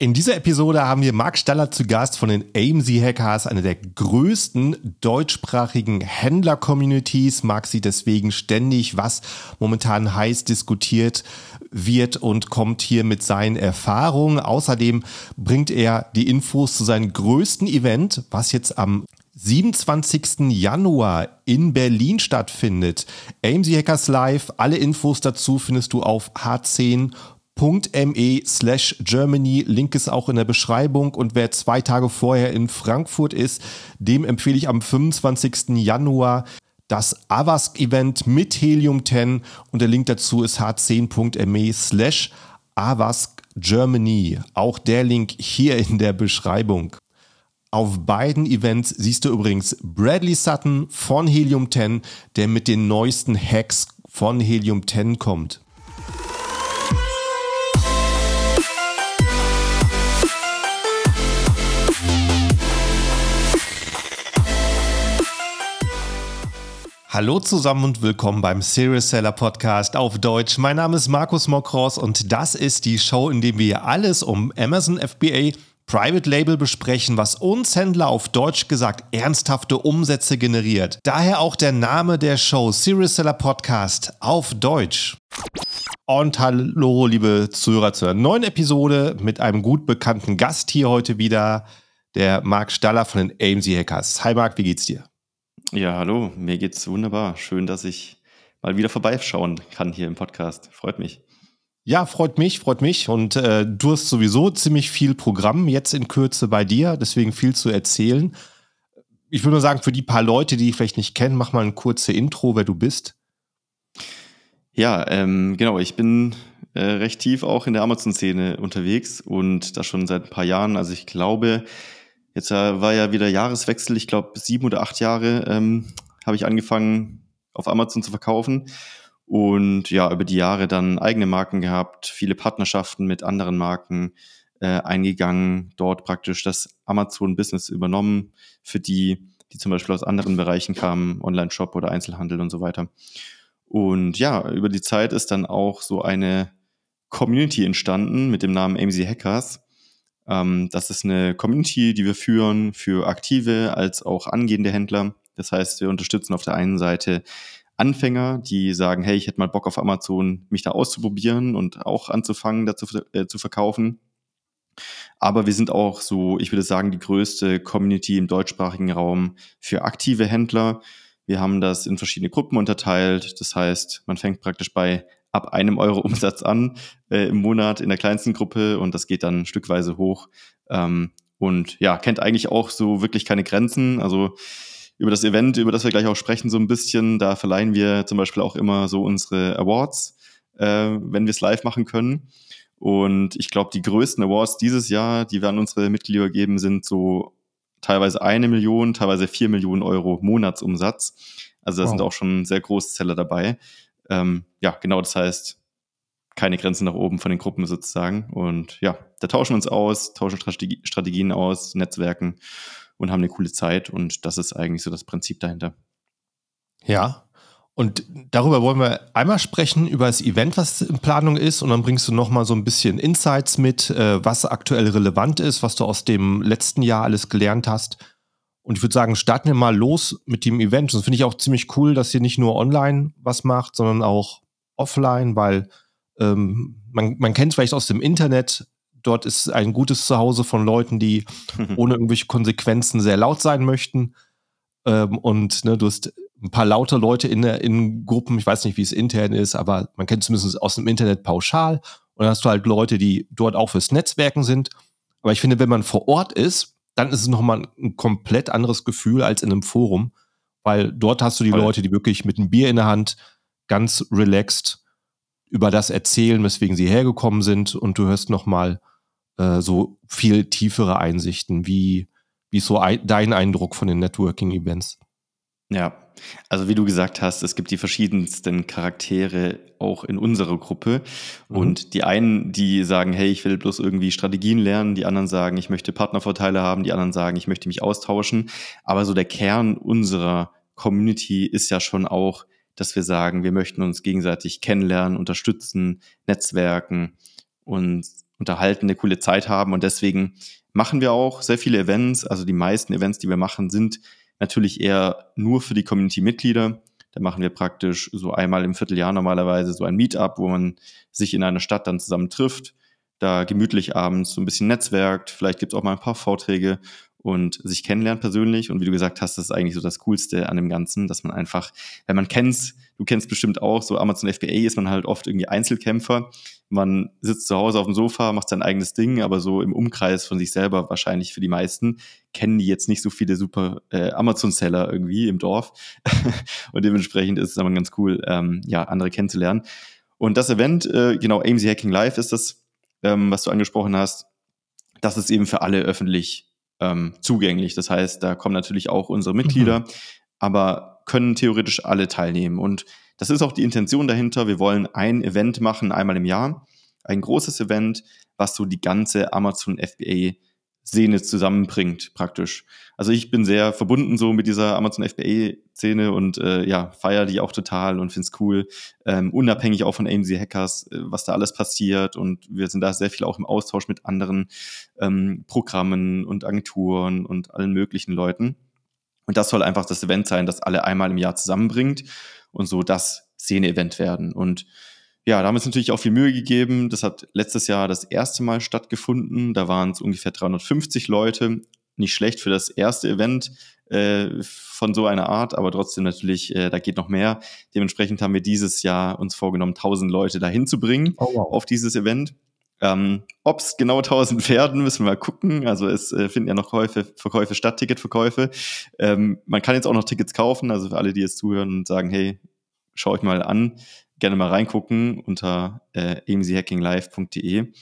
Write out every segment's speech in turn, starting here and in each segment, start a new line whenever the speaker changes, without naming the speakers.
In dieser Episode haben wir Marc Staller zu Gast von den AMZ Hackers, einer der größten deutschsprachigen Händler-Communities. Marc sieht deswegen ständig, was momentan heiß diskutiert wird und kommt hier mit seinen Erfahrungen. Außerdem bringt er die Infos zu seinem größten Event, was jetzt am 27. Januar in Berlin stattfindet. AMZ Hackers Live. Alle Infos dazu findest du auf h10 me slash Germany. Link ist auch in der Beschreibung. Und wer zwei Tage vorher in Frankfurt ist, dem empfehle ich am 25. Januar das Avask-Event mit Helium 10 und der Link dazu ist h10.me slash Avask Germany. Auch der Link hier in der Beschreibung. Auf beiden Events siehst du übrigens Bradley Sutton von Helium 10, der mit den neuesten Hacks von Helium 10 kommt. Hallo zusammen und willkommen beim Serious Seller Podcast auf Deutsch. Mein Name ist Markus Mokros und das ist die Show, in der wir alles um Amazon FBA Private Label besprechen, was uns Händler auf Deutsch gesagt ernsthafte Umsätze generiert. Daher auch der Name der Show Serious Seller Podcast auf Deutsch. Und hallo, liebe Zuhörer zur neuen Episode mit einem gut bekannten Gast hier heute wieder, der Marc Staller von den AMZ Hackers. Hi Marc, wie geht's dir?
Ja, hallo, mir geht's wunderbar. Schön, dass ich mal wieder vorbeischauen kann hier im Podcast. Freut mich.
Ja, freut mich, freut mich. Und äh, du hast sowieso ziemlich viel Programm jetzt in Kürze bei dir, deswegen viel zu erzählen. Ich würde nur sagen, für die paar Leute, die dich vielleicht nicht kennen, mach mal ein kurze Intro, wer du bist.
Ja, ähm, genau, ich bin äh, recht tief auch in der Amazon-Szene unterwegs und das schon seit ein paar Jahren. Also ich glaube, Jetzt äh, war ja wieder Jahreswechsel, ich glaube sieben oder acht Jahre ähm, habe ich angefangen auf Amazon zu verkaufen. Und ja, über die Jahre dann eigene Marken gehabt, viele Partnerschaften mit anderen Marken äh, eingegangen, dort praktisch das Amazon-Business übernommen für die, die zum Beispiel aus anderen Bereichen kamen, Online-Shop oder Einzelhandel und so weiter. Und ja, über die Zeit ist dann auch so eine Community entstanden mit dem Namen AMZ Hackers, ähm, das ist eine Community, die wir führen für aktive als auch angehende Händler. Das heißt, wir unterstützen auf der einen Seite Anfänger, die sagen, hey, ich hätte mal Bock auf Amazon, mich da auszuprobieren und auch anzufangen, dazu äh, zu verkaufen. Aber wir sind auch so, ich würde sagen, die größte Community im deutschsprachigen Raum für aktive Händler. Wir haben das in verschiedene Gruppen unterteilt. Das heißt, man fängt praktisch bei ab einem Euro Umsatz an äh, im Monat in der kleinsten Gruppe und das geht dann stückweise hoch. Ähm, und ja, kennt eigentlich auch so wirklich keine Grenzen. Also über das Event, über das wir gleich auch sprechen, so ein bisschen, da verleihen wir zum Beispiel auch immer so unsere Awards, äh, wenn wir es live machen können. Und ich glaube, die größten Awards dieses Jahr, die wir an unsere Mitglieder geben, sind so teilweise eine Million, teilweise vier Millionen Euro Monatsumsatz. Also da wow. sind auch schon sehr große Seller dabei. Ähm, ja, genau, das heißt, keine Grenzen nach oben von den Gruppen sozusagen. Und ja, da tauschen wir uns aus, tauschen Strategie, Strategien aus, Netzwerken und haben eine coole Zeit. Und das ist eigentlich so das Prinzip dahinter.
Ja. Und darüber wollen wir einmal sprechen, über das Event, was in Planung ist. Und dann bringst du nochmal so ein bisschen Insights mit, äh, was aktuell relevant ist, was du aus dem letzten Jahr alles gelernt hast. Und ich würde sagen, starten wir mal los mit dem Event. Das finde ich auch ziemlich cool, dass ihr nicht nur online was macht, sondern auch offline, weil ähm, man, man kennt es vielleicht aus dem Internet. Dort ist ein gutes Zuhause von Leuten, die ohne irgendwelche Konsequenzen sehr laut sein möchten. Ähm, und ne, du hast ein paar laute Leute in, in Gruppen. Ich weiß nicht, wie es intern ist, aber man kennt zumindest aus dem Internet pauschal. Und dann hast du halt Leute, die dort auch fürs Netzwerken sind. Aber ich finde, wenn man vor Ort ist, dann ist es nochmal ein komplett anderes Gefühl als in einem Forum, weil dort hast du die Voll. Leute, die wirklich mit einem Bier in der Hand ganz relaxed über das erzählen, weswegen sie hergekommen sind und du hörst nochmal äh, so viel tiefere Einsichten. Wie, wie ist so ein, dein Eindruck von den Networking-Events?
Ja, also wie du gesagt hast, es gibt die verschiedensten Charaktere auch in unserer Gruppe. Mhm. Und die einen, die sagen, hey, ich will bloß irgendwie Strategien lernen, die anderen sagen, ich möchte Partnervorteile haben, die anderen sagen, ich möchte mich austauschen. Aber so der Kern unserer Community ist ja schon auch, dass wir sagen, wir möchten uns gegenseitig kennenlernen, unterstützen, netzwerken und unterhalten, eine coole Zeit haben. Und deswegen machen wir auch sehr viele Events. Also die meisten Events, die wir machen, sind natürlich eher nur für die Community-Mitglieder. Da machen wir praktisch so einmal im Vierteljahr normalerweise so ein Meetup, wo man sich in einer Stadt dann zusammen trifft, da gemütlich abends so ein bisschen netzwerkt. Vielleicht gibt es auch mal ein paar Vorträge und sich kennenlernt persönlich. Und wie du gesagt hast, das ist eigentlich so das Coolste an dem Ganzen, dass man einfach, wenn man kennt, du kennst bestimmt auch, so Amazon FBA ist man halt oft irgendwie Einzelkämpfer. Man sitzt zu Hause auf dem Sofa, macht sein eigenes Ding, aber so im Umkreis von sich selber wahrscheinlich für die meisten kennen die jetzt nicht so viele super äh, Amazon-Seller irgendwie im Dorf. und dementsprechend ist es aber ganz cool, ähm, ja, andere kennenzulernen. Und das Event, äh, genau, AMC Hacking Live ist das, ähm, was du angesprochen hast. Das ist eben für alle öffentlich ähm, zugänglich. Das heißt, da kommen natürlich auch unsere Mitglieder, mhm. aber können theoretisch alle teilnehmen. Und das ist auch die Intention dahinter. Wir wollen ein Event machen, einmal im Jahr. Ein großes Event, was so die ganze Amazon FBA Szene zusammenbringt, praktisch. Also ich bin sehr verbunden so mit dieser Amazon FBA-Szene und äh, ja, feiere die auch total und finde es cool. Ähm, unabhängig auch von AMC Hackers, äh, was da alles passiert. Und wir sind da sehr viel auch im Austausch mit anderen ähm, Programmen und Agenturen und allen möglichen Leuten. Und das soll einfach das Event sein, das alle einmal im Jahr zusammenbringt und so das Szene-Event werden. Und ja, da haben wir uns natürlich auch viel Mühe gegeben. Das hat letztes Jahr das erste Mal stattgefunden. Da waren es ungefähr 350 Leute. Nicht schlecht für das erste Event äh, von so einer Art, aber trotzdem natürlich, äh, da geht noch mehr. Dementsprechend haben wir dieses Jahr uns vorgenommen, 1000 Leute dahin zu bringen oh, wow. auf dieses Event. Ähm, Ob es genau 1000 werden, müssen wir mal gucken. Also es äh, finden ja noch Käufe, Verkäufe statt, Ticketverkäufe. Ähm, man kann jetzt auch noch Tickets kaufen, also für alle, die jetzt zuhören und sagen, hey, schau euch mal an gerne mal reingucken unter äh, amchackinglive.de.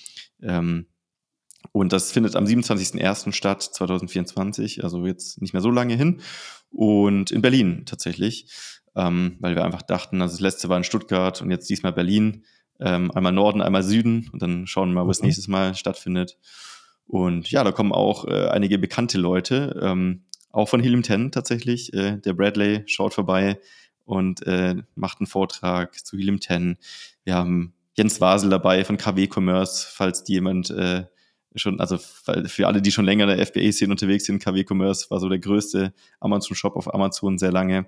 Ähm, und das findet am 27.01. statt, 2024, also jetzt nicht mehr so lange hin. Und in Berlin tatsächlich, ähm, weil wir einfach dachten, also das letzte war in Stuttgart und jetzt diesmal Berlin. Ähm, einmal Norden, einmal Süden und dann schauen wir mal, wo es mhm. nächstes Mal stattfindet. Und ja, da kommen auch äh, einige bekannte Leute, ähm, auch von Helium 10 tatsächlich. Äh, der Bradley schaut vorbei, und äh, macht einen Vortrag zu Helium 10. Wir haben Jens Wasel dabei von KW Commerce, falls die jemand äh, schon, also für alle, die schon länger in der FBA-Szene unterwegs sind, KW Commerce war so der größte Amazon-Shop auf Amazon sehr lange,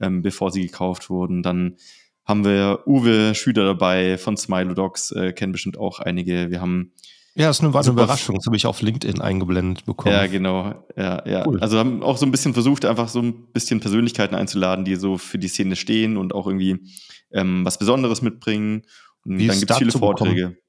ähm, bevor sie gekauft wurden. Dann haben wir Uwe Schüder dabei von Smilodocs, äh, kennen bestimmt auch einige. Wir haben
ja, das ist eine, war eine Überraschung. Das habe ich auf LinkedIn eingeblendet bekommen.
Ja, genau. Ja, ja. Cool. Also haben auch so ein bisschen versucht, einfach so ein bisschen Persönlichkeiten einzuladen, die so für die Szene stehen und auch irgendwie ähm, was Besonderes mitbringen. Und Wie dann gibt es viele Vorträge. Bekommen?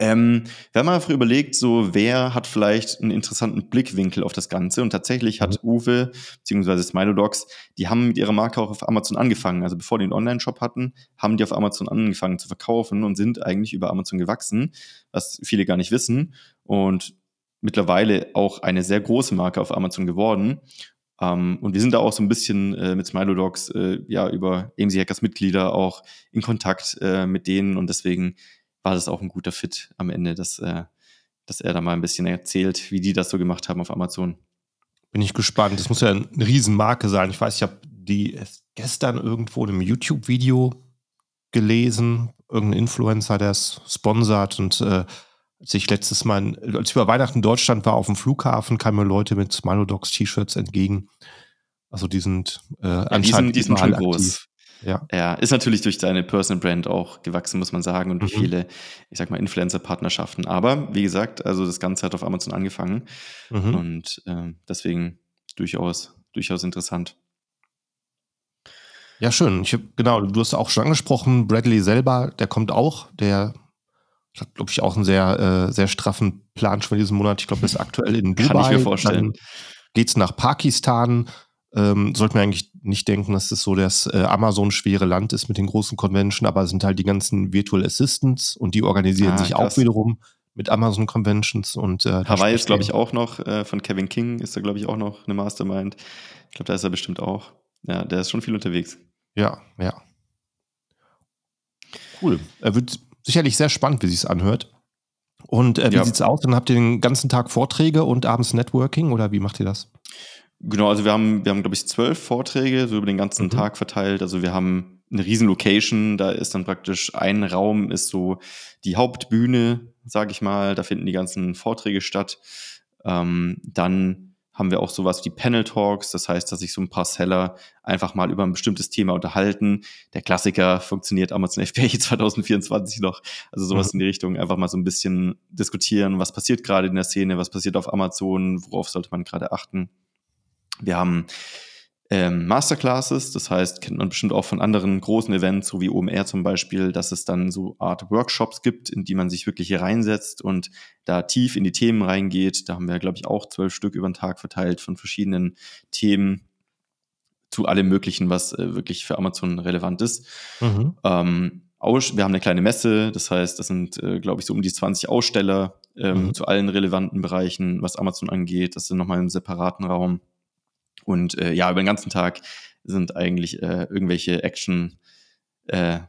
Ähm, wir haben einfach überlegt, so wer hat vielleicht einen interessanten Blickwinkel auf das Ganze und tatsächlich hat mhm. Uwe bzw. Smilodogs, die haben mit ihrer Marke auch auf Amazon angefangen. Also bevor die einen Online-Shop hatten, haben die auf Amazon angefangen zu verkaufen und sind eigentlich über Amazon gewachsen, was viele gar nicht wissen und mittlerweile auch eine sehr große Marke auf Amazon geworden. Um, ähm, und wir sind da auch so ein bisschen äh, mit Smilodogs äh, ja über AMC Hackers Mitglieder auch in Kontakt äh, mit denen und deswegen war das auch ein guter Fit am Ende, dass, äh, dass er da mal ein bisschen erzählt, wie die das so gemacht haben auf Amazon.
Bin ich gespannt. Das muss ja eine Riesenmarke sein. Ich weiß, ich habe die gestern irgendwo in einem YouTube-Video gelesen. Irgendein Influencer, der es sponsert und äh, als ich letztes Mal, als ich über Weihnachten in Deutschland war, auf dem Flughafen, kamen mir Leute mit Smilodogs T-Shirts entgegen. Also die sind äh, ja, anscheinend
die sind, die sind schon groß. Ja. ja, ist natürlich durch deine Personal Brand auch gewachsen, muss man sagen, und durch mhm. viele, ich sag mal, Influencer-Partnerschaften. Aber wie gesagt, also das Ganze hat auf Amazon angefangen mhm. und äh, deswegen durchaus, durchaus interessant.
Ja, schön. Ich hab, genau, du hast auch schon angesprochen, Bradley selber, der kommt auch, der hat, glaube ich, auch einen sehr, äh, sehr straffen Plan schon diesen Monat. Ich glaube, der ist aktuell in Dubai. Kann ich mir vorstellen. Dann geht's nach Pakistan ähm, sollten wir eigentlich nicht denken, dass das so das äh, Amazon-schwere Land ist mit den großen Convention, aber es sind halt die ganzen Virtual Assistants und die organisieren ah, sich krass. auch wiederum mit Amazon Conventions und
äh, Hawaii ist, glaube ich, auch noch, äh, von Kevin King ist da, glaube ich, auch noch eine Mastermind. Ich glaube, da ist er bestimmt auch. Ja, der ist schon viel unterwegs.
Ja, ja. Cool. Er wird sicherlich sehr spannend, wie sich es anhört. Und äh, wie ja. es aus? Dann habt ihr den ganzen Tag Vorträge und abends Networking oder wie macht ihr das?
Genau, also wir haben, wir haben, glaube ich, zwölf Vorträge, so über den ganzen mhm. Tag verteilt. Also wir haben eine riesen Location, da ist dann praktisch ein Raum, ist so die Hauptbühne, sage ich mal. Da finden die ganzen Vorträge statt. Ähm, dann haben wir auch sowas wie Panel Talks. Das heißt, dass sich so ein paar Seller einfach mal über ein bestimmtes Thema unterhalten. Der Klassiker funktioniert Amazon FBA 2024 noch. Also sowas mhm. in die Richtung, einfach mal so ein bisschen diskutieren, was passiert gerade in der Szene, was passiert auf Amazon, worauf sollte man gerade achten. Wir haben ähm, Masterclasses. Das heißt, kennt man bestimmt auch von anderen großen Events, so wie OMR zum Beispiel, dass es dann so Art Workshops gibt, in die man sich wirklich hier reinsetzt und da tief in die Themen reingeht. Da haben wir, glaube ich, auch zwölf Stück über den Tag verteilt von verschiedenen Themen zu allem Möglichen, was äh, wirklich für Amazon relevant ist. Mhm. Ähm, wir haben eine kleine Messe, das heißt, das sind, äh, glaube ich, so um die 20 Aussteller ähm, mhm. zu allen relevanten Bereichen, was Amazon angeht. Das sind nochmal im separaten Raum. Und äh, ja, über den ganzen Tag sind eigentlich äh, irgendwelche Action äh,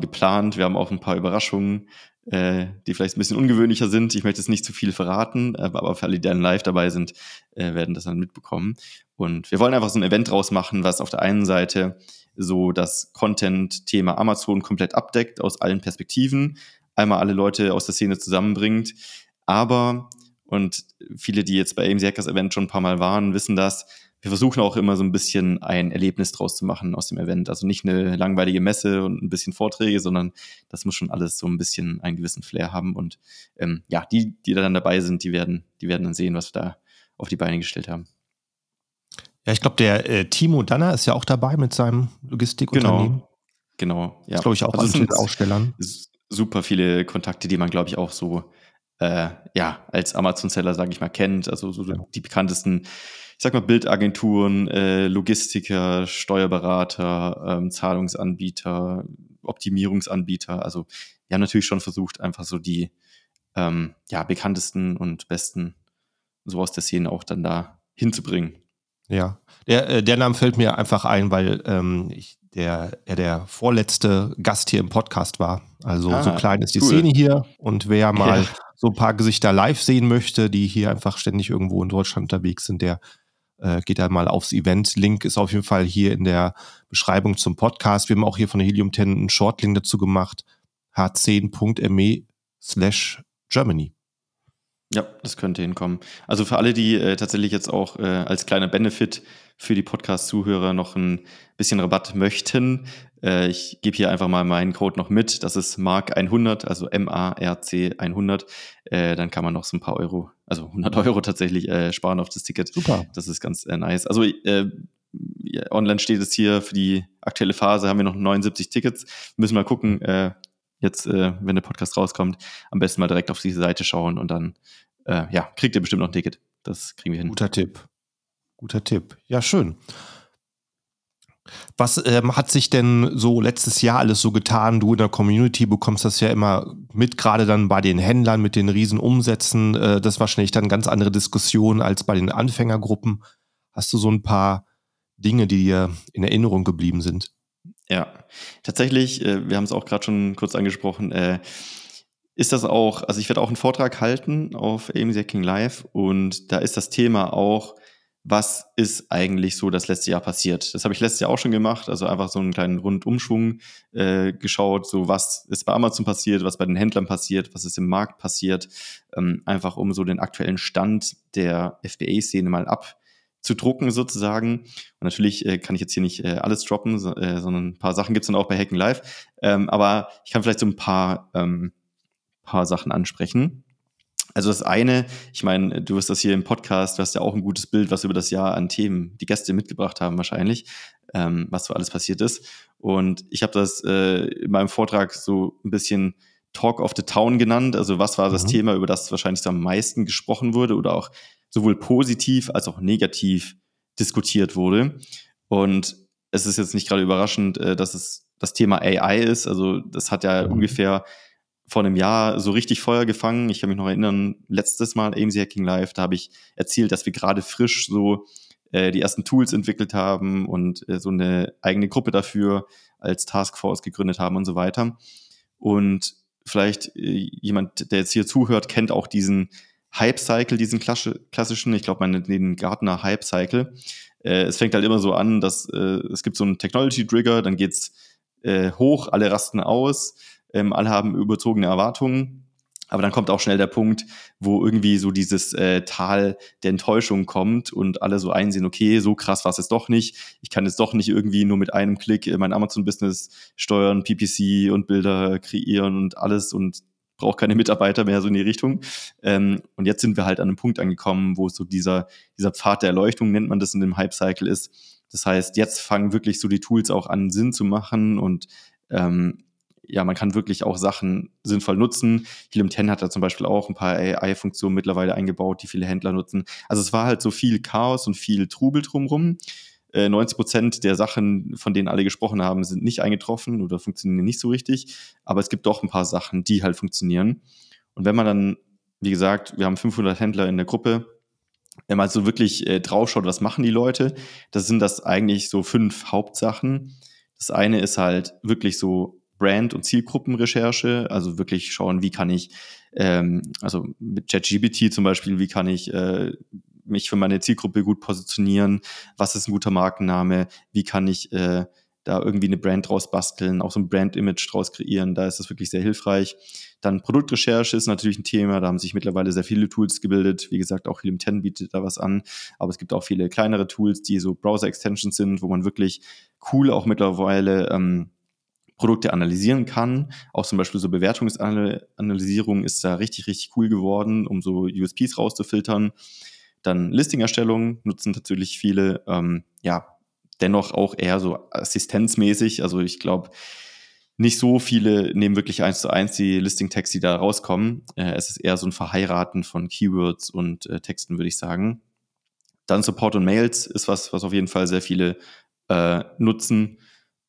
geplant. Wir haben auch ein paar Überraschungen, äh, die vielleicht ein bisschen ungewöhnlicher sind. Ich möchte jetzt nicht zu viel verraten, aber für alle, die dann live dabei sind, äh, werden das dann mitbekommen. Und wir wollen einfach so ein Event draus machen, was auf der einen Seite so das Content-Thema Amazon komplett abdeckt aus allen Perspektiven, einmal alle Leute aus der Szene zusammenbringt, aber und viele, die jetzt bei AMC Hackers Event schon ein paar Mal waren, wissen das. Wir versuchen auch immer so ein bisschen ein Erlebnis draus zu machen aus dem Event. Also nicht eine langweilige Messe und ein bisschen Vorträge, sondern das muss schon alles so ein bisschen einen gewissen Flair haben. Und ähm, ja, die, die da dann dabei sind, die werden, die werden dann sehen, was wir da auf die Beine gestellt haben.
Ja, ich glaube, der äh, Timo Danner ist ja auch dabei mit seinem Logistikunternehmen.
Genau, genau.
Ja. glaube ich auch also an Ausstellern.
Super viele Kontakte, die man, glaube ich, auch so äh, ja, als Amazon-Seller, sage ich mal, kennt. Also so die bekanntesten, ich sag mal, Bildagenturen, äh, Logistiker, Steuerberater, ähm, Zahlungsanbieter, Optimierungsanbieter. Also wir haben natürlich schon versucht, einfach so die ähm, ja, bekanntesten und besten so aus der Szene auch dann da hinzubringen.
Ja, der, äh, der Name fällt mir einfach ein, weil ähm, ich, der, er der vorletzte Gast hier im Podcast war. Also ah, so klein ist die cool. Szene hier und wer mal ja so ein paar Gesichter live sehen möchte, die hier einfach ständig irgendwo in Deutschland unterwegs sind, der äh, geht da mal aufs Event. Link ist auf jeden Fall hier in der Beschreibung zum Podcast. Wir haben auch hier von der Helium 10 einen Shortlink dazu gemacht. h10.me slash Germany.
Ja, das könnte hinkommen. Also für alle, die äh, tatsächlich jetzt auch äh, als kleiner Benefit für die Podcast-Zuhörer noch ein bisschen Rabatt möchten, äh, ich gebe hier einfach mal meinen Code noch mit. Das ist Mark100, also M-A-R-C 100. Äh, dann kann man noch so ein paar Euro, also 100 Euro tatsächlich äh, sparen auf das Ticket. Super. Das ist ganz äh, nice. Also äh, online steht es hier für die aktuelle Phase haben wir noch 79 Tickets. Müssen mal gucken, äh, jetzt, wenn der Podcast rauskommt, am besten mal direkt auf diese Seite schauen und dann, ja, kriegt ihr bestimmt noch ein Ticket. Das kriegen wir hin.
Guter Tipp. Guter Tipp. Ja, schön. Was ähm, hat sich denn so letztes Jahr alles so getan? Du in der Community bekommst das ja immer mit, gerade dann bei den Händlern mit den riesen Umsätzen. Äh, das war wahrscheinlich dann ganz andere Diskussion als bei den Anfängergruppen. Hast du so ein paar Dinge, die dir in Erinnerung geblieben sind?
Ja, tatsächlich, äh, wir haben es auch gerade schon kurz angesprochen, äh, ist das auch, also ich werde auch einen Vortrag halten auf AMC King Live und da ist das Thema auch, was ist eigentlich so das letzte Jahr passiert. Das habe ich letztes Jahr auch schon gemacht, also einfach so einen kleinen Rundumschwung äh, geschaut, so was ist bei Amazon passiert, was bei den Händlern passiert, was ist im Markt passiert, ähm, einfach um so den aktuellen Stand der FBA-Szene mal ab zu drucken sozusagen. Und natürlich äh, kann ich jetzt hier nicht äh, alles droppen, so, äh, sondern ein paar Sachen gibt's dann auch bei Hacken Live. Ähm, aber ich kann vielleicht so ein paar, ähm, paar Sachen ansprechen. Also das eine, ich meine, du wirst das hier im Podcast, du hast ja auch ein gutes Bild, was über das Jahr an Themen die Gäste mitgebracht haben wahrscheinlich, ähm, was so alles passiert ist. Und ich habe das äh, in meinem Vortrag so ein bisschen Talk of the Town genannt. Also was war das mhm. Thema, über das wahrscheinlich am meisten gesprochen wurde oder auch sowohl positiv als auch negativ diskutiert wurde. Und es ist jetzt nicht gerade überraschend, äh, dass es das Thema AI ist. Also das hat ja mhm. ungefähr vor einem Jahr so richtig Feuer gefangen. Ich kann mich noch erinnern, letztes Mal AMC Hacking Live, da habe ich erzählt, dass wir gerade frisch so äh, die ersten Tools entwickelt haben und äh, so eine eigene Gruppe dafür als Taskforce gegründet haben und so weiter. Und vielleicht äh, jemand, der jetzt hier zuhört, kennt auch diesen Hype-Cycle, diesen klassischen, ich glaube, man den Gartner Hype-Cycle. Äh, es fängt halt immer so an, dass äh, es gibt so einen Technology-Trigger, dann geht's äh, hoch, alle rasten aus, ähm, alle haben überzogene Erwartungen Aber dann kommt auch schnell der Punkt, wo irgendwie so dieses äh, Tal der Enttäuschung kommt und alle so einsehen, okay, so krass war es jetzt doch nicht. Ich kann jetzt doch nicht irgendwie nur mit einem Klick mein Amazon-Business steuern, PPC und Bilder kreieren und alles und brauche keine Mitarbeiter mehr so in die Richtung. Ähm, und jetzt sind wir halt an einem Punkt angekommen, wo so dieser, dieser Pfad der Erleuchtung, nennt man das in dem Hype-Cycle ist. Das heißt, jetzt fangen wirklich so die Tools auch an, Sinn zu machen und ähm, ja, man kann wirklich auch Sachen sinnvoll nutzen. Helium 10 hat da zum Beispiel auch ein paar AI-Funktionen mittlerweile eingebaut, die viele Händler nutzen. Also es war halt so viel Chaos und viel Trubel drumrum. 90 äh, Prozent der Sachen, von denen alle gesprochen haben, sind nicht eingetroffen oder funktionieren nicht so richtig. Aber es gibt doch ein paar Sachen, die halt funktionieren. Und wenn man dann, wie gesagt, wir haben 500 Händler in der Gruppe, wenn man so wirklich äh, draufschaut, was machen die Leute, das sind das eigentlich so fünf Hauptsachen. Das eine ist halt wirklich so Brand- und Zielgruppenrecherche, also wirklich schauen, wie kann ich, ähm, also mit ChatGPT zum Beispiel, wie kann ich äh, mich für meine Zielgruppe gut positionieren, was ist ein guter Markenname, wie kann ich äh, da irgendwie eine Brand draus basteln, auch so ein Brand-Image draus kreieren, da ist das wirklich sehr hilfreich. Dann Produktrecherche ist natürlich ein Thema, da haben sich mittlerweile sehr viele Tools gebildet. Wie gesagt, auch Helium 10 bietet da was an, aber es gibt auch viele kleinere Tools, die so Browser-Extensions sind, wo man wirklich cool auch mittlerweile ähm, Produkte analysieren kann. Auch zum Beispiel so Bewertungsanalysierung ist da richtig, richtig cool geworden, um so USPs rauszufiltern. Dann Listing-Erstellung nutzen natürlich viele, ähm, ja, dennoch auch eher so assistenzmäßig. Also ich glaube, nicht so viele nehmen wirklich eins zu eins die Listing-Tags, die da rauskommen. Äh, es ist eher so ein Verheiraten von Keywords und äh, Texten, würde ich sagen. Dann Support und Mails ist was, was auf jeden Fall sehr viele äh, nutzen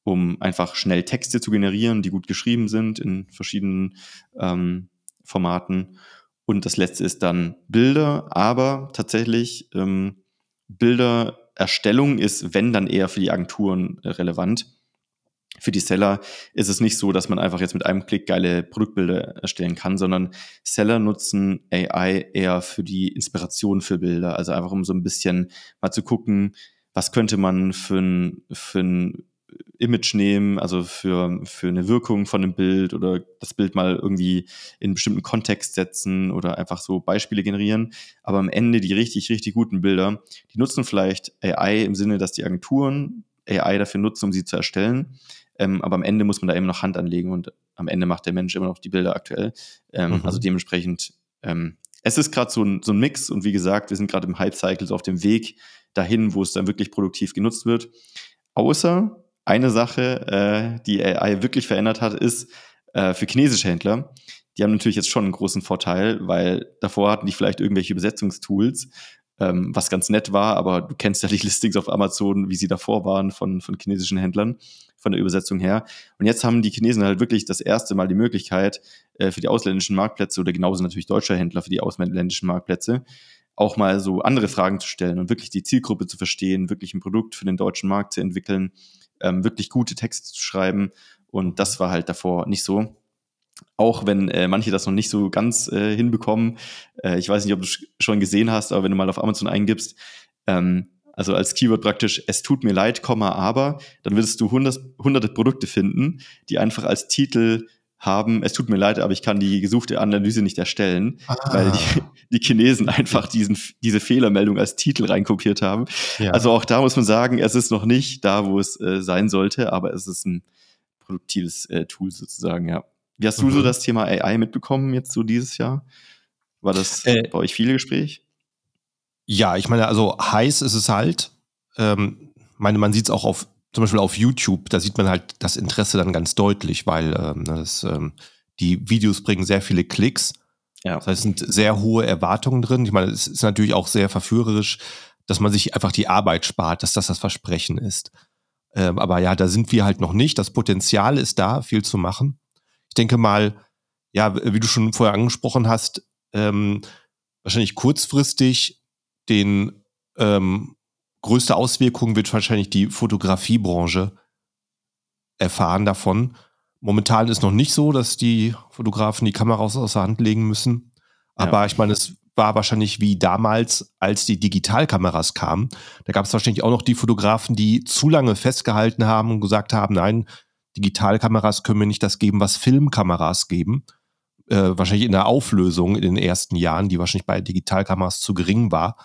um einfach schnell Texte zu generieren, die gut geschrieben sind in verschiedenen ähm, Formaten. Und das letzte ist dann Bilder, aber tatsächlich ähm, Bildererstellung ist, wenn dann eher für die Agenturen relevant. Für die Seller ist es nicht so, dass man einfach jetzt mit einem Klick geile Produktbilder erstellen kann, sondern Seller nutzen AI eher für die Inspiration für Bilder. Also einfach um so ein bisschen mal zu gucken, was könnte man für ein, für ein Image nehmen, also für, für eine Wirkung von einem Bild oder das Bild mal irgendwie in einen bestimmten Kontext setzen oder einfach so Beispiele generieren. Aber am Ende die richtig, richtig guten Bilder, die nutzen vielleicht AI im Sinne, dass die Agenturen AI dafür nutzen, um sie zu erstellen. Ähm, aber am Ende muss man da eben noch Hand anlegen und am Ende macht der Mensch immer noch die Bilder aktuell. Ähm, mhm. Also dementsprechend, ähm, es ist gerade so ein, so ein Mix und wie gesagt, wir sind gerade im Hype-Cycle, so auf dem Weg dahin, wo es dann wirklich produktiv genutzt wird. Außer eine Sache, äh, die AI wirklich verändert hat, ist äh, für chinesische Händler. Die haben natürlich jetzt schon einen großen Vorteil, weil davor hatten die vielleicht irgendwelche Übersetzungstools, ähm, was ganz nett war, aber du kennst ja die Listings auf Amazon, wie sie davor waren von, von chinesischen Händlern, von der Übersetzung her. Und jetzt haben die Chinesen halt wirklich das erste Mal die Möglichkeit, äh, für die ausländischen Marktplätze oder genauso natürlich deutscher Händler für die ausländischen Marktplätze, auch mal so andere Fragen zu stellen und wirklich die Zielgruppe zu verstehen, wirklich ein Produkt für den deutschen Markt zu entwickeln ähm, wirklich gute Texte zu schreiben. Und das war halt davor nicht so. Auch wenn äh, manche das noch nicht so ganz äh, hinbekommen. Äh, ich weiß nicht, ob du schon gesehen hast, aber wenn du mal auf Amazon eingibst, ähm, also als Keyword praktisch, es tut mir leid, aber, dann wirst du hundert, hunderte Produkte finden, die einfach als Titel haben, es tut mir leid, aber ich kann die gesuchte Analyse nicht erstellen, ah. weil die, die Chinesen einfach diesen, diese Fehlermeldung als Titel reinkopiert haben. Ja. Also auch da muss man sagen, es ist noch nicht da, wo es äh, sein sollte, aber es ist ein produktives äh, Tool sozusagen, ja. Wie hast mhm. du so mhm. das Thema AI mitbekommen jetzt so dieses Jahr? War das äh, bei euch viele Gespräch?
Ja, ich meine, also heiß ist es halt. Ähm, meine, man sieht es auch auf zum Beispiel auf YouTube, da sieht man halt das Interesse dann ganz deutlich, weil ähm, das, ähm, die Videos bringen sehr viele Klicks. Ja. Das heißt, es sind sehr hohe Erwartungen drin. Ich meine, es ist natürlich auch sehr verführerisch, dass man sich einfach die Arbeit spart, dass das das Versprechen ist. Ähm, aber ja, da sind wir halt noch nicht. Das Potenzial ist da, viel zu machen. Ich denke mal, ja, wie du schon vorher angesprochen hast, ähm, wahrscheinlich kurzfristig den ähm, größte Auswirkung wird wahrscheinlich die Fotografiebranche erfahren davon. Momentan ist noch nicht so, dass die Fotografen die Kameras aus der Hand legen müssen. Aber ja. ich meine, es war wahrscheinlich wie damals, als die Digitalkameras kamen. Da gab es wahrscheinlich auch noch die Fotografen, die zu lange festgehalten haben und gesagt haben, nein, Digitalkameras können mir nicht das geben, was Filmkameras geben. äh, wahrscheinlich in der Auflösung in den ersten Jahren, die wahrscheinlich bei Digitalkameras zu gering war.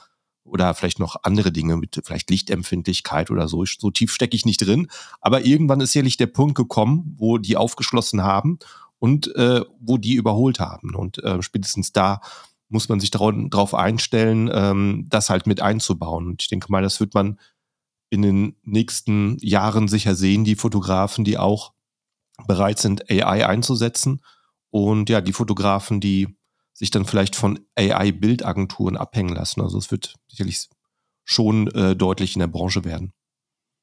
Oder vielleicht noch andere Dinge mit vielleicht Lichtempfindlichkeit oder so. So tief stecke ich nicht drin. Aber irgendwann ist sicherlich der Punkt gekommen, wo die aufgeschlossen haben und äh, wo die überholt haben. Und äh, spätestens da muss man sich darauf einstellen, ähm, das halt mit einzubauen. Und ich denke mal, das wird man in den nächsten Jahren sicher sehen, die Fotografen, die auch bereit sind, AI einzusetzen. Und ja, die Fotografen, die sich dann vielleicht von AI-Bildagenturen abhängen lassen. Also es wird sicherlich schon äh, deutlich in der Branche werden.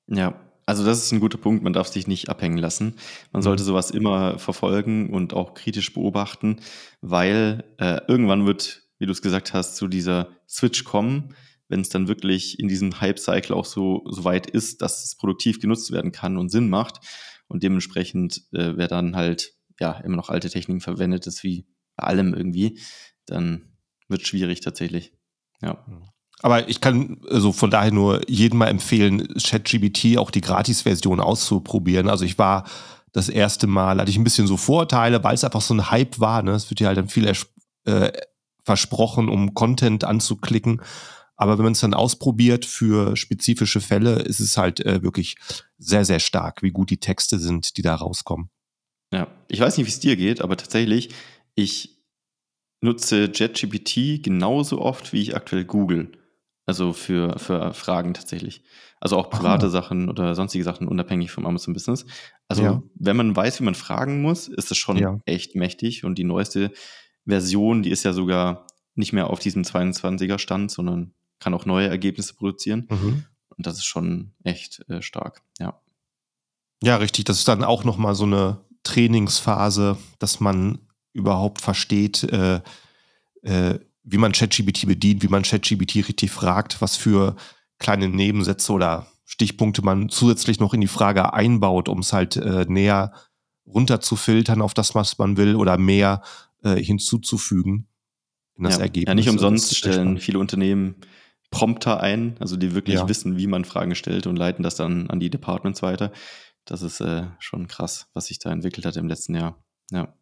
Ja, also das ist ein guter Punkt. Man darf sich nicht abhängen lassen. Man mhm. sollte sowas immer verfolgen und auch kritisch beobachten, weil äh, irgendwann wird, wie du es gesagt hast, zu dieser Switch kommen, wenn es dann wirklich in diesem Hype-Cycle auch so, so weit ist, dass es produktiv genutzt werden kann und Sinn macht. Und dementsprechend, äh, wer dann halt ja immer noch alte Techniken verwendet, ist wie bei allem irgendwie, dann wird es schwierig tatsächlich. Ja.
Mhm. Aber ich kann also von daher nur jedem mal empfehlen, ChatGBT auch die Gratis-Version auszuprobieren. Also ich war das erste Mal, hatte ich ein bisschen so Vorteile, weil es einfach so ein Hype war. Ne? Es wird ja halt dann viel äh, versprochen, um Content anzuklicken. Aber wenn man es dann ausprobiert für spezifische Fälle, ist es halt äh, wirklich sehr, sehr stark, wie gut die Texte sind, die da rauskommen.
Ja, ich weiß nicht, wie es dir geht, aber tatsächlich, ich nutze JetGPT genauso oft, wie ich aktuell Google. Also für, für Fragen tatsächlich. Also auch private Aha. Sachen oder sonstige Sachen unabhängig vom Amazon Business. Also ja. wenn man weiß, wie man fragen muss, ist das schon ja. echt mächtig. Und die neueste Version, die ist ja sogar nicht mehr auf diesem 22er Stand, sondern kann auch neue Ergebnisse produzieren. Mhm. Und das ist schon echt äh, stark, ja.
Ja, richtig. Das ist dann auch nochmal so eine Trainingsphase, dass man überhaupt versteht, äh, äh, wie man ChatGBT bedient, wie man ChatGBT richtig fragt, was für kleine Nebensätze oder Stichpunkte man zusätzlich noch in die Frage einbaut, um es halt äh, näher runterzufiltern auf das, was man will oder mehr äh, hinzuzufügen
in das ja, Ergebnis. Ja, nicht umsonst stellen viele Unternehmen Prompter ein, also die wirklich ja. wissen, wie man Fragen stellt und leiten das dann an die Departments weiter. Das ist äh, schon krass, was sich da entwickelt hat im letzten Jahr. Ja.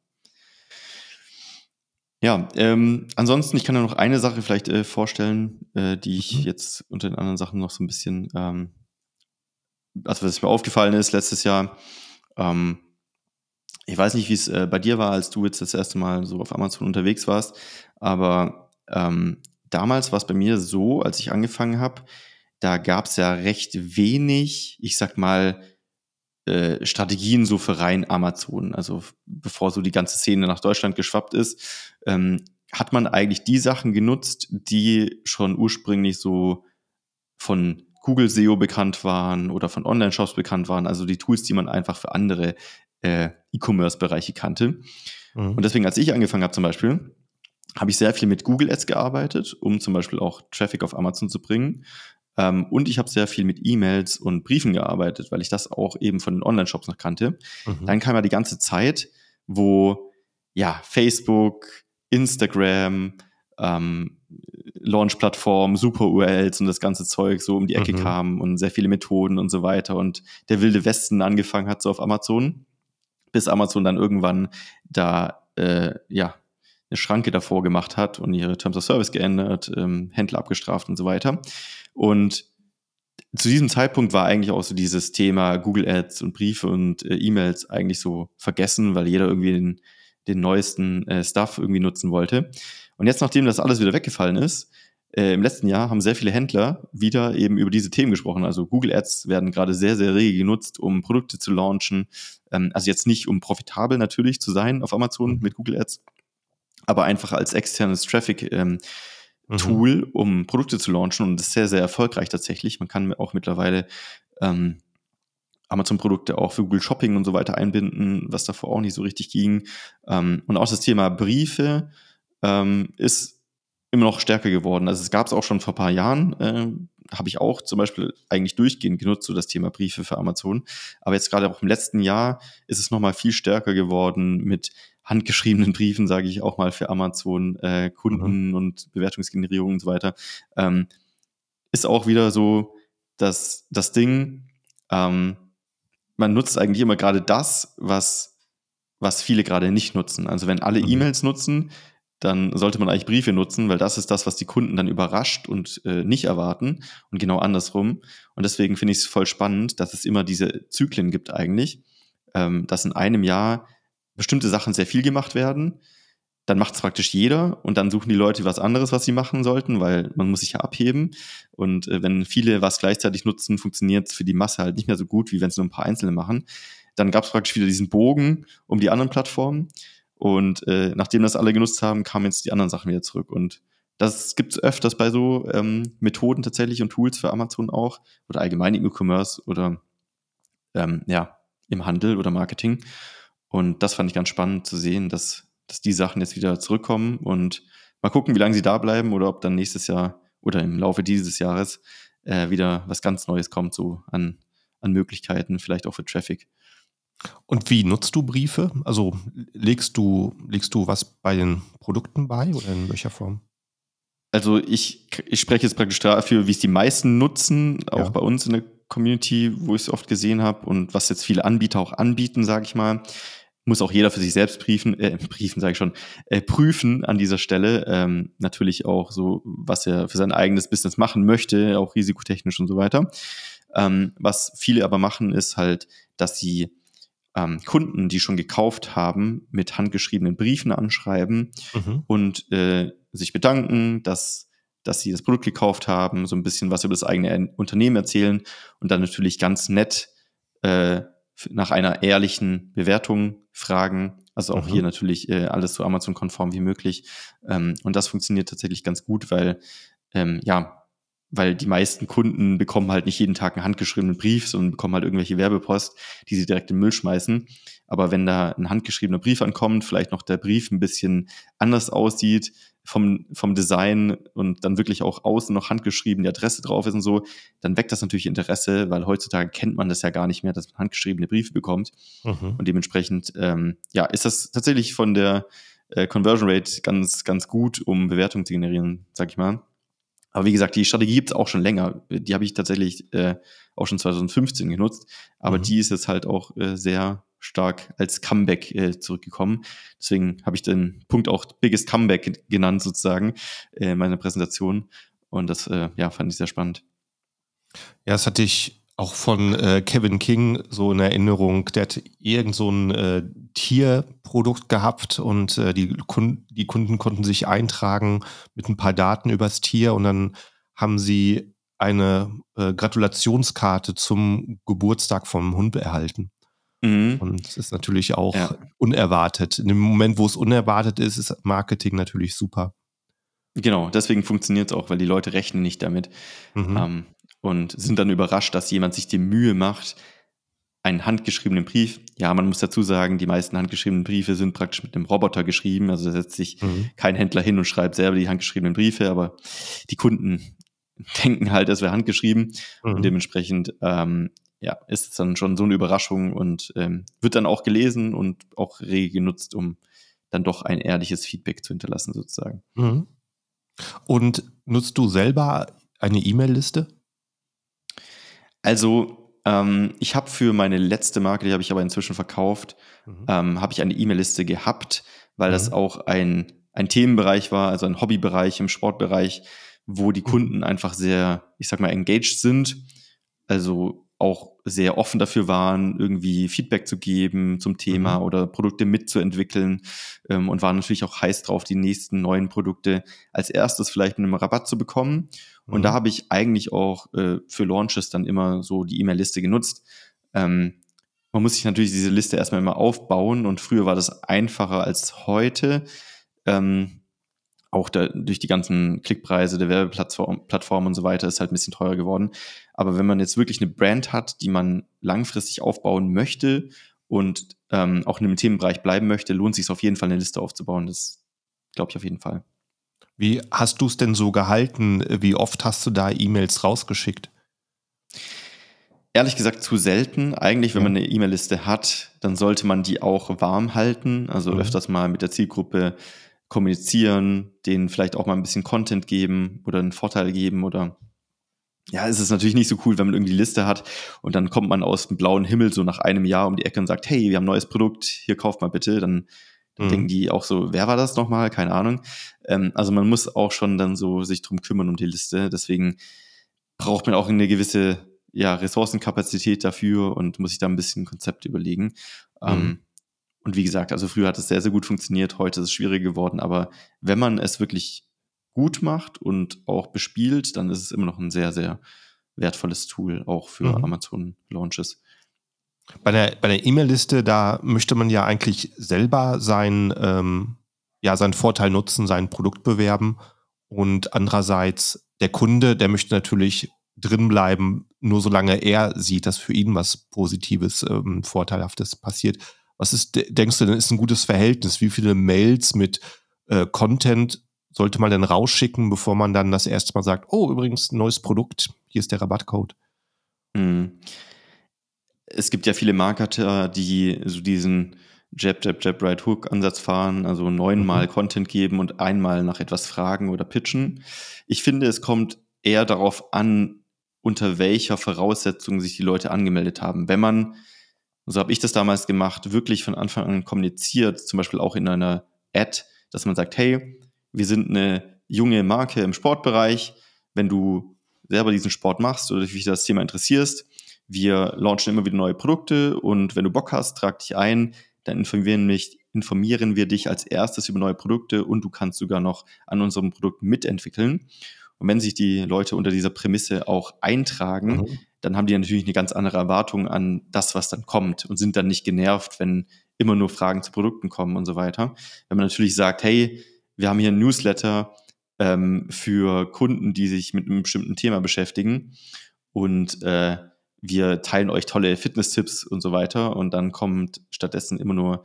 Ja, ähm, ansonsten, ich kann ja noch eine Sache vielleicht äh, vorstellen, äh, die ich mhm. jetzt unter den anderen Sachen noch so ein bisschen, ähm, also was mir aufgefallen ist letztes Jahr, ähm, ich weiß nicht, wie es äh, bei dir war, als du jetzt das erste Mal so auf Amazon unterwegs warst, aber ähm, damals war es bei mir so, als ich angefangen habe, da gab es ja recht wenig, ich sag mal, äh, Strategien so für rein Amazon. Also bevor so die ganze Szene nach Deutschland geschwappt ist, ähm, hat man eigentlich die Sachen genutzt, die schon ursprünglich so von Google SEO bekannt waren oder von Online-Shops bekannt waren, also die Tools, die man einfach für andere äh, E-Commerce-Bereiche kannte. Mhm. Und deswegen, als ich angefangen habe zum Beispiel, habe ich sehr viel mit Google Ads gearbeitet, um zum Beispiel auch Traffic auf Amazon zu bringen. Ähm, und ich habe sehr viel mit E-Mails und Briefen gearbeitet, weil ich das auch eben von den Online-Shops noch kannte. Mhm. Dann kam ja die ganze Zeit, wo ja Facebook, Instagram, ähm, Launch-Plattform, Super-URLs und das ganze Zeug so um die Ecke mhm. kam und sehr viele Methoden und so weiter und der wilde Westen angefangen hat so auf Amazon, bis Amazon dann irgendwann da äh, ja eine Schranke davor gemacht hat und ihre Terms of Service geändert, ähm, Händler abgestraft und so weiter. Und zu diesem Zeitpunkt war eigentlich auch so dieses Thema Google Ads und Briefe und äh, E-Mails eigentlich so vergessen, weil jeder irgendwie den, den neuesten äh, Stuff irgendwie nutzen wollte. Und jetzt, nachdem das alles wieder weggefallen ist, äh, im letzten Jahr haben sehr viele Händler wieder eben über diese Themen gesprochen. Also Google Ads werden gerade sehr, sehr rege genutzt, um Produkte zu launchen. Ähm, also jetzt nicht, um profitabel natürlich zu sein auf Amazon mit Google Ads, aber einfach als externes Traffic ähm, mhm. Tool, um Produkte zu launchen und das ist sehr, sehr erfolgreich tatsächlich. Man kann auch mittlerweile ähm, Amazon-Produkte auch für Google Shopping und so weiter einbinden, was davor auch nicht so richtig ging. Ähm, und auch das Thema Briefe ähm, ist immer noch stärker geworden. Also es gab es auch schon vor ein paar Jahren, äh, habe ich auch zum Beispiel eigentlich durchgehend genutzt, so das Thema Briefe für Amazon. Aber jetzt gerade auch im letzten Jahr ist es nochmal viel stärker geworden mit handgeschriebenen Briefen, sage ich auch mal für Amazon, äh, Kunden mhm. und Bewertungsgenerierung und so weiter, ähm, ist auch wieder so das, das Ding, ähm, man nutzt eigentlich immer gerade das, was was viele gerade nicht nutzen. Also wenn alle mhm. E-Mails nutzen, dann sollte man eigentlich Briefe nutzen, weil das ist das, was die Kunden dann überrascht und äh, nicht erwarten und genau andersrum. Und deswegen finde ich es voll spannend, dass es immer diese Zyklen gibt eigentlich, ähm, dass in einem Jahr bestimmte Sachen sehr viel gemacht werden, dann macht es praktisch jeder und dann suchen die Leute was anderes, was sie machen sollten, weil man muss sich ja abheben. Und äh, wenn viele was gleichzeitig nutzen, funktioniert es für die Masse halt nicht mehr so gut, wie wenn es nur ein paar Einzelne machen. Dann gab es praktisch wieder diesen Bogen um die anderen Plattformen. Und äh, nachdem das alle genutzt haben, kamen jetzt die anderen Sachen wieder zurück. Und das gibt es öfters bei so ähm, Methoden tatsächlich und Tools für Amazon auch oder allgemein im E-Commerce oder ähm, ja, im Handel oder Marketing. Und das fand ich ganz spannend zu sehen, dass, dass die Sachen jetzt wieder zurückkommen und mal gucken, wie lange sie da bleiben oder ob dann nächstes Jahr oder im Laufe dieses Jahres äh, wieder was ganz Neues kommt, so an, an Möglichkeiten, vielleicht auch für Traffic.
Und wie nutzt du Briefe? Also legst du, legst du was bei den Produkten bei oder in welcher Form?
Also ich, ich spreche jetzt praktisch dafür, wie es die meisten nutzen, auch ja. bei uns in der Community, wo ich es oft gesehen habe und was jetzt viele Anbieter auch anbieten, sage ich mal. Muss auch jeder für sich selbst briefen, äh, briefen sage ich schon, äh, prüfen an dieser Stelle. Ähm, natürlich auch so, was er für sein eigenes Business machen möchte, auch risikotechnisch und so weiter. Ähm, was viele aber machen, ist halt, dass sie ähm, Kunden, die schon gekauft haben, mit handgeschriebenen Briefen anschreiben mhm. und äh, sich bedanken, dass, dass sie das Produkt gekauft haben, so ein bisschen was über das eigene Unternehmen erzählen und dann natürlich ganz nett äh, nach einer ehrlichen Bewertung fragen. Also auch mhm. hier natürlich äh, alles so Amazon-konform wie möglich. Ähm, und das funktioniert tatsächlich ganz gut, weil ähm, ja, weil die meisten Kunden bekommen halt nicht jeden Tag einen handgeschriebenen Brief, sondern bekommen halt irgendwelche Werbepost, die sie direkt in den Müll schmeißen. Aber wenn da ein handgeschriebener Brief ankommt, vielleicht noch der Brief ein bisschen anders aussieht vom, vom Design und dann wirklich auch außen noch handgeschrieben die Adresse drauf ist und so, dann weckt das natürlich Interesse, weil heutzutage kennt man das ja gar nicht mehr, dass man handgeschriebene Briefe bekommt. Mhm. Und dementsprechend, ähm, ja, ist das tatsächlich von der äh, Conversion Rate ganz, ganz gut, um Bewertungen zu generieren, sag ich mal. Aber wie gesagt, die Strategie gibt es auch schon länger. Die habe ich tatsächlich äh, auch schon 2015 genutzt. Aber mhm. die ist jetzt halt auch äh, sehr stark als Comeback äh, zurückgekommen. Deswegen habe ich den Punkt auch Biggest Comeback genannt, sozusagen, äh, in meiner Präsentation. Und das äh, ja, fand ich sehr spannend.
Ja, das hatte ich auch von äh, Kevin King so in Erinnerung, der hat irgend so ein äh, Tierprodukt gehabt und äh, die, Kunden, die Kunden konnten sich eintragen mit ein paar Daten übers Tier und dann haben sie eine äh, Gratulationskarte zum Geburtstag vom Hund erhalten. Mhm. Und es ist natürlich auch ja. unerwartet. In dem Moment, wo es unerwartet ist, ist Marketing natürlich super.
Genau, deswegen funktioniert es auch, weil die Leute rechnen nicht damit. Mhm. Ähm, und sind dann überrascht, dass jemand sich die Mühe macht, einen handgeschriebenen Brief. Ja, man muss dazu sagen, die meisten handgeschriebenen Briefe sind praktisch mit einem Roboter geschrieben. Also da setzt sich mhm. kein Händler hin und schreibt selber die handgeschriebenen Briefe, aber die Kunden denken halt, es wäre handgeschrieben. Mhm. Und dementsprechend ähm, ja, ist es dann schon so eine Überraschung und ähm, wird dann auch gelesen und auch rege genutzt, um dann doch ein ehrliches Feedback zu hinterlassen, sozusagen. Mhm.
Und nutzt du selber eine E-Mail-Liste?
Also, ähm, ich habe für meine letzte Marke, die habe ich aber inzwischen verkauft, mhm. ähm, habe ich eine E-Mail-Liste gehabt, weil mhm. das auch ein, ein Themenbereich war, also ein Hobbybereich im Sportbereich, wo die mhm. Kunden einfach sehr, ich sag mal, engaged sind. Also auch sehr offen dafür waren, irgendwie Feedback zu geben zum Thema mhm. oder Produkte mitzuentwickeln ähm, und waren natürlich auch heiß drauf, die nächsten neuen Produkte als erstes vielleicht mit einem Rabatt zu bekommen. Und mhm. da habe ich eigentlich auch äh, für Launches dann immer so die E-Mail-Liste genutzt. Ähm, man muss sich natürlich diese Liste erstmal immer aufbauen und früher war das einfacher als heute. Ähm, auch der, durch die ganzen Klickpreise der Werbeplattformen und so weiter ist halt ein bisschen teurer geworden. Aber wenn man jetzt wirklich eine Brand hat, die man langfristig aufbauen möchte und ähm, auch in dem Themenbereich bleiben möchte, lohnt sich auf jeden Fall eine Liste aufzubauen. Das glaube ich auf jeden Fall.
Wie hast du es denn so gehalten? Wie oft hast du da E-Mails rausgeschickt?
Ehrlich gesagt zu selten. Eigentlich, wenn man eine E-Mail-Liste hat, dann sollte man die auch warm halten. Also mhm. öfters mal mit der Zielgruppe kommunizieren, denen vielleicht auch mal ein bisschen Content geben oder einen Vorteil geben oder ja, es ist natürlich nicht so cool, wenn man irgendwie die Liste hat und dann kommt man aus dem blauen Himmel so nach einem Jahr um die Ecke und sagt, hey, wir haben ein neues Produkt, hier kauft mal bitte. Dann, dann mhm. denken die auch so, wer war das nochmal? Keine Ahnung. Ähm, also man muss auch schon dann so sich drum kümmern um die Liste. Deswegen braucht man auch eine gewisse ja, Ressourcenkapazität dafür und muss sich da ein bisschen Konzept überlegen. Ähm, mhm. Ähm, und wie gesagt, also früher hat es sehr, sehr gut funktioniert, heute ist es schwieriger geworden, aber wenn man es wirklich gut macht und auch bespielt, dann ist es immer noch ein sehr, sehr wertvolles Tool, auch für mhm. Amazon-Launches.
Bei der bei der E-Mail-Liste, da möchte man ja eigentlich selber sein, ähm, ja, seinen Vorteil nutzen, sein Produkt bewerben. Und andererseits der Kunde, der möchte natürlich drin bleiben, nur solange er sieht, dass für ihn was Positives, ähm, Vorteilhaftes passiert. Was ist, denkst du denn, ist ein gutes Verhältnis? Wie viele Mails mit äh, Content sollte man denn rausschicken, bevor man dann das erste Mal sagt, oh, übrigens, neues Produkt, hier ist der Rabattcode?
Hm. Es gibt ja viele Marketer, die so diesen Jab, Jab, Jab, Right Hook Ansatz fahren, also neunmal mhm. Content geben und einmal nach etwas fragen oder pitchen. Ich finde, es kommt eher darauf an, unter welcher Voraussetzung sich die Leute angemeldet haben. Wenn man, so habe ich das damals gemacht, wirklich von Anfang an kommuniziert, zum Beispiel auch in einer Ad, dass man sagt, hey, wir sind eine junge Marke im Sportbereich. Wenn du selber diesen Sport machst oder dich für das Thema interessierst, wir launchen immer wieder neue Produkte und wenn du Bock hast, trag dich ein, dann informieren, mich, informieren wir dich als erstes über neue Produkte und du kannst sogar noch an unserem Produkt mitentwickeln. Und wenn sich die Leute unter dieser Prämisse auch eintragen, mhm. Dann haben die natürlich eine ganz andere Erwartung an das, was dann kommt und sind dann nicht genervt, wenn immer nur Fragen zu Produkten kommen und so weiter. Wenn man natürlich sagt, hey, wir haben hier ein Newsletter ähm, für Kunden, die sich mit einem bestimmten Thema beschäftigen und äh, wir teilen euch tolle Fitness-Tipps und so weiter und dann kommt stattdessen immer nur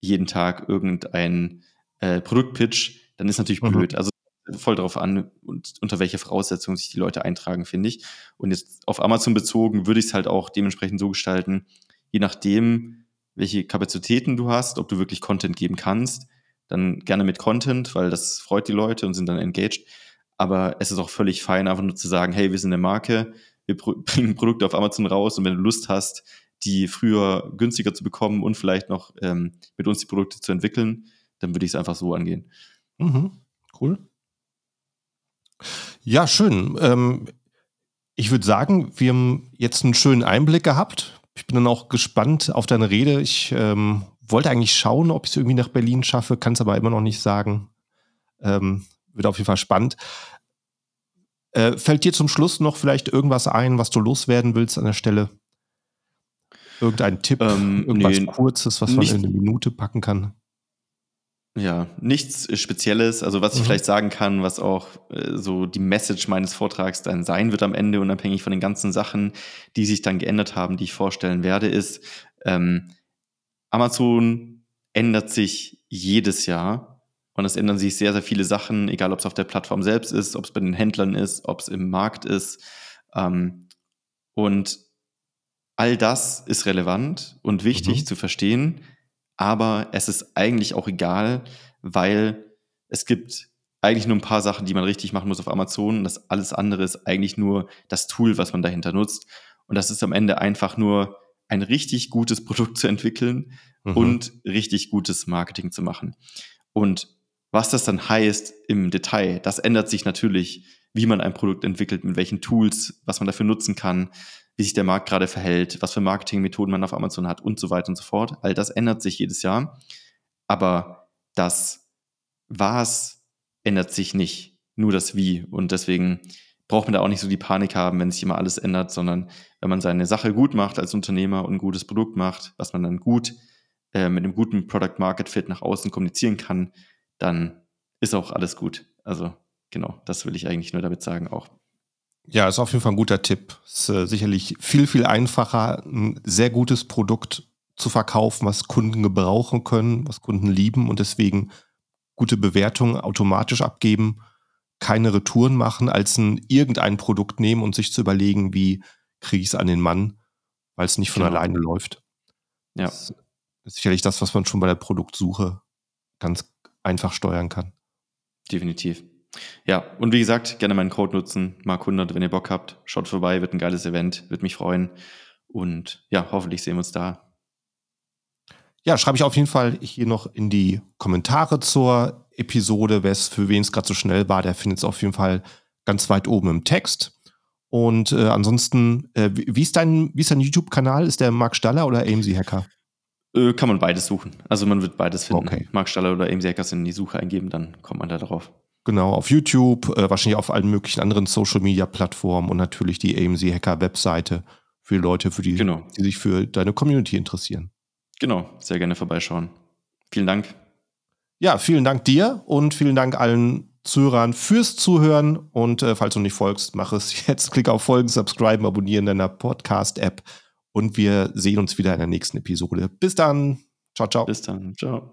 jeden Tag irgendein äh, Produktpitch, dann ist natürlich mhm. blöd. Also voll darauf an, und unter welche Voraussetzungen sich die Leute eintragen, finde ich. Und jetzt auf Amazon bezogen würde ich es halt auch dementsprechend so gestalten, je nachdem, welche Kapazitäten du hast, ob du wirklich Content geben kannst, dann gerne mit Content, weil das freut die Leute und sind dann engaged. Aber es ist auch völlig fein, einfach nur zu sagen, hey, wir sind eine Marke, wir bringen Produkte auf Amazon raus und wenn du Lust hast, die früher günstiger zu bekommen und vielleicht noch ähm, mit uns die Produkte zu entwickeln, dann würde ich es einfach so angehen.
Mhm, cool. Ja, schön. Ähm, ich würde sagen, wir haben jetzt einen schönen Einblick gehabt. Ich bin dann auch gespannt auf deine Rede. Ich ähm, wollte eigentlich schauen, ob ich es irgendwie nach Berlin schaffe, kann es aber immer noch nicht sagen. Ähm, wird auf jeden Fall spannend. Äh, fällt dir zum Schluss noch vielleicht irgendwas ein, was du loswerden willst an der Stelle? Irgendein Tipp, ähm, irgendwas nee, Kurzes, was man in eine Minute packen kann?
Ja, nichts Spezielles. Also was ich mhm. vielleicht sagen kann, was auch äh, so die Message meines Vortrags dann sein wird am Ende, unabhängig von den ganzen Sachen, die sich dann geändert haben, die ich vorstellen werde, ist, ähm, Amazon ändert sich jedes Jahr und es ändern sich sehr, sehr viele Sachen, egal ob es auf der Plattform selbst ist, ob es bei den Händlern ist, ob es im Markt ist. Ähm, und all das ist relevant und wichtig mhm. zu verstehen, aber es ist eigentlich auch egal, weil es gibt eigentlich nur ein paar Sachen, die man richtig machen muss auf Amazon und das alles andere ist eigentlich nur das Tool, was man dahinter nutzt. Und das ist am Ende einfach nur ein richtig gutes Produkt zu entwickeln mhm. und richtig gutes Marketing zu machen. Und was das dann heißt im Detail, das ändert sich natürlich, wie man ein Produkt entwickelt, mit welchen Tools, was man dafür nutzen kann, wie sich der Markt gerade verhält, was für Marketingmethoden man auf Amazon hat und so weiter und so fort. All das ändert sich jedes Jahr. Aber das Was ändert sich nicht, nur das Wie. Und deswegen braucht man da auch nicht so die Panik haben, wenn sich immer alles ändert, sondern wenn man seine Sache gut macht als Unternehmer und ein gutes Produkt macht, was man dann gut äh, mit einem guten Product Market Fit nach außen kommunizieren kann, dann ist auch alles gut. Also genau, das will ich eigentlich nur damit sagen auch.
Ja, ist auf jeden Fall ein guter Tipp. Ist äh, sicherlich viel, viel einfacher, ein sehr gutes Produkt zu verkaufen, was Kunden gebrauchen können, was Kunden lieben und deswegen gute Bewertungen automatisch abgeben keine Retouren machen, als ein irgendein Produkt nehmen und sich zu überlegen, wie kriege ich es an den Mann, weil es nicht von genau. alleine läuft. Ja. Das ist sicherlich das, was man schon bei der Produktsuche ganz einfach steuern kann.
Definitiv. Ja, und wie gesagt, gerne meinen Code nutzen, Mark100, wenn ihr Bock habt. Schaut vorbei, wird ein geiles Event, wird mich freuen. Und ja, hoffentlich sehen wir uns da.
Ja, schreibe ich auf jeden Fall hier noch in die Kommentare zur Episode. Wer es für wen es gerade so schnell war, der findet es auf jeden Fall ganz weit oben im Text. Und äh, ansonsten, äh, wie, ist dein, wie ist dein YouTube-Kanal? Ist der Mark Staller oder AMC Hacker?
Äh, kann man beides suchen. Also man wird beides finden. Okay. Mark Staller oder AMC Hackers in die Suche eingeben, dann kommt man da drauf.
Genau, auf YouTube, äh, wahrscheinlich auf allen möglichen anderen Social-Media-Plattformen und natürlich die AMC Hacker-Webseite für Leute, für die, genau. die sich für deine Community interessieren.
Genau, sehr gerne vorbeischauen. Vielen Dank.
Ja, vielen Dank dir und vielen Dank allen Zuhörern fürs Zuhören. Und äh, falls du nicht folgst, mach es jetzt. Klick auf Folgen, Subscriben, Abonnieren in deiner Podcast-App. Und wir sehen uns wieder in der nächsten Episode. Bis dann. Ciao, ciao.
Bis dann. Ciao.